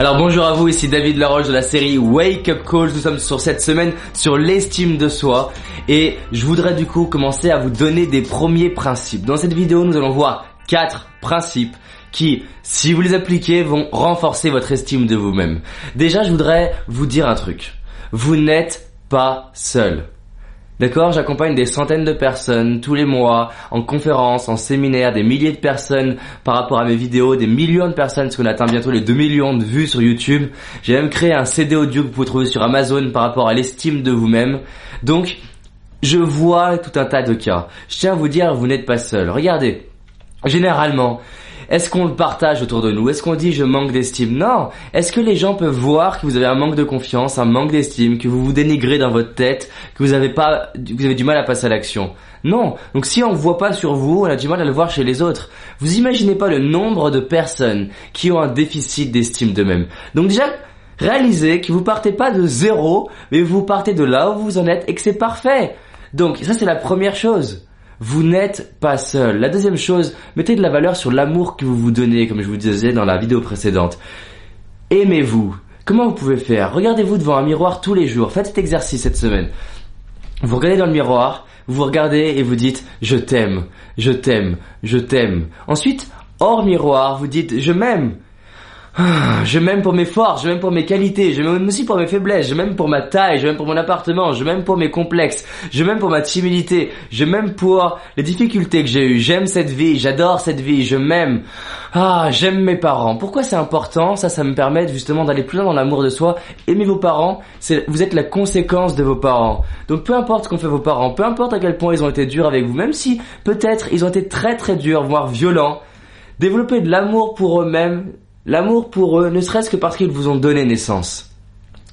Alors bonjour à vous, ici David Laroche de la série Wake Up Calls. Nous sommes sur cette semaine sur l'estime de soi et je voudrais du coup commencer à vous donner des premiers principes. Dans cette vidéo, nous allons voir quatre principes qui, si vous les appliquez, vont renforcer votre estime de vous-même. Déjà, je voudrais vous dire un truc. Vous n'êtes pas seul. D'accord J'accompagne des centaines de personnes tous les mois en conférences, en séminaires, des milliers de personnes par rapport à mes vidéos, des millions de personnes, parce qu'on atteint bientôt les 2 millions de vues sur YouTube. J'ai même créé un CD audio que vous pouvez trouver sur Amazon par rapport à l'estime de vous-même. Donc, je vois tout un tas de cas. Je tiens à vous dire, vous n'êtes pas seul. Regardez, généralement, est-ce qu'on le partage autour de nous? Est-ce qu'on dit je manque d'estime? Non. Est-ce que les gens peuvent voir que vous avez un manque de confiance, un manque d'estime, que vous vous dénigrez dans votre tête, que vous avez pas, vous avez du mal à passer à l'action? Non. Donc si on ne voit pas sur vous, on a du mal à le voir chez les autres. Vous imaginez pas le nombre de personnes qui ont un déficit d'estime d'eux-mêmes. Donc déjà, réalisez que vous partez pas de zéro, mais vous partez de là où vous en êtes et que c'est parfait. Donc ça c'est la première chose. Vous n'êtes pas seul. La deuxième chose, mettez de la valeur sur l'amour que vous vous donnez, comme je vous disais dans la vidéo précédente. Aimez-vous. Comment vous pouvez faire? Regardez-vous devant un miroir tous les jours. Faites cet exercice cette semaine. Vous regardez dans le miroir, vous regardez et vous dites je t'aime, je t'aime, je t'aime. Ensuite, hors miroir, vous dites je m'aime. Ah, je m'aime pour mes forces, je m'aime pour mes qualités, je m'aime aussi pour mes faiblesses, je m'aime pour ma taille, je m'aime pour mon appartement, je m'aime pour mes complexes, je m'aime pour ma timidité, je m'aime pour les difficultés que j'ai eues, j'aime cette vie, j'adore cette vie, je m'aime. Ah, j'aime mes parents. Pourquoi c'est important? Ça, ça me permet justement d'aller plus loin dans l'amour de soi. Aimer vos parents, vous êtes la conséquence de vos parents. Donc peu importe ce qu'ont fait vos parents, peu importe à quel point ils ont été durs avec vous, même si peut-être ils ont été très très durs, voire violents, développer de l'amour pour eux-mêmes L'amour pour eux, ne serait-ce que parce qu'ils vous ont donné naissance.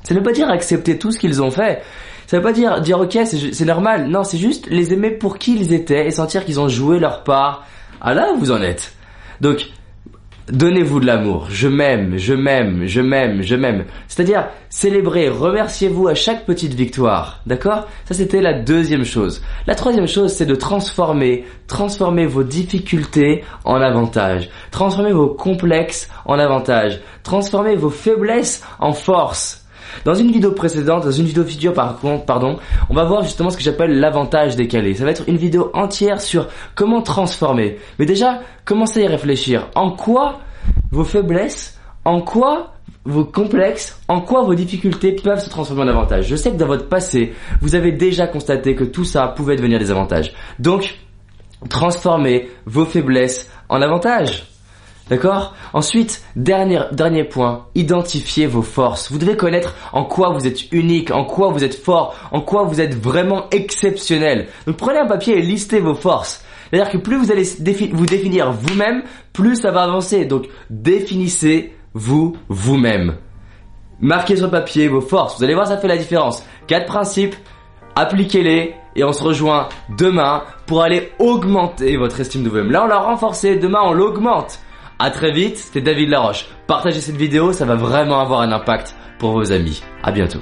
Ça ne veut pas dire accepter tout ce qu'ils ont fait. Ça ne veut pas dire dire ok c'est normal. Non, c'est juste les aimer pour qui ils étaient et sentir qu'ils ont joué leur part. Ah là vous en êtes. Donc Donnez-vous de l'amour. Je m'aime, je m'aime, je m'aime, je m'aime. C'est-à-dire, célébrez, remerciez-vous à chaque petite victoire. D'accord? Ça, c'était la deuxième chose. La troisième chose, c'est de transformer, transformer vos difficultés en avantages. Transformer vos complexes en avantages. Transformer vos faiblesses en force. Dans une vidéo précédente, dans une vidéo future par contre, pardon, on va voir justement ce que j'appelle l'avantage décalé. Ça va être une vidéo entière sur comment transformer. Mais déjà, commencez à y réfléchir. En quoi vos faiblesses, en quoi vos complexes, en quoi vos difficultés peuvent se transformer en avantages. Je sais que dans votre passé, vous avez déjà constaté que tout ça pouvait devenir des avantages. Donc, transformez vos faiblesses en avantages. D'accord? Ensuite, dernier, dernier point, identifiez vos forces. Vous devez connaître en quoi vous êtes unique, en quoi vous êtes fort, en quoi vous êtes vraiment exceptionnel. Donc prenez un papier et listez vos forces. C'est-à-dire que plus vous allez vous définir vous-même, plus ça va avancer. Donc définissez-vous vous-même. Marquez sur papier vos forces. Vous allez voir, ça fait la différence. Quatre principes, appliquez-les et on se rejoint demain pour aller augmenter votre estime de vous-même. Là, on l'a renforcé, demain, on l'augmente. À très vite, c'était David Laroche. Partagez cette vidéo, ça va vraiment avoir un impact pour vos amis. À bientôt.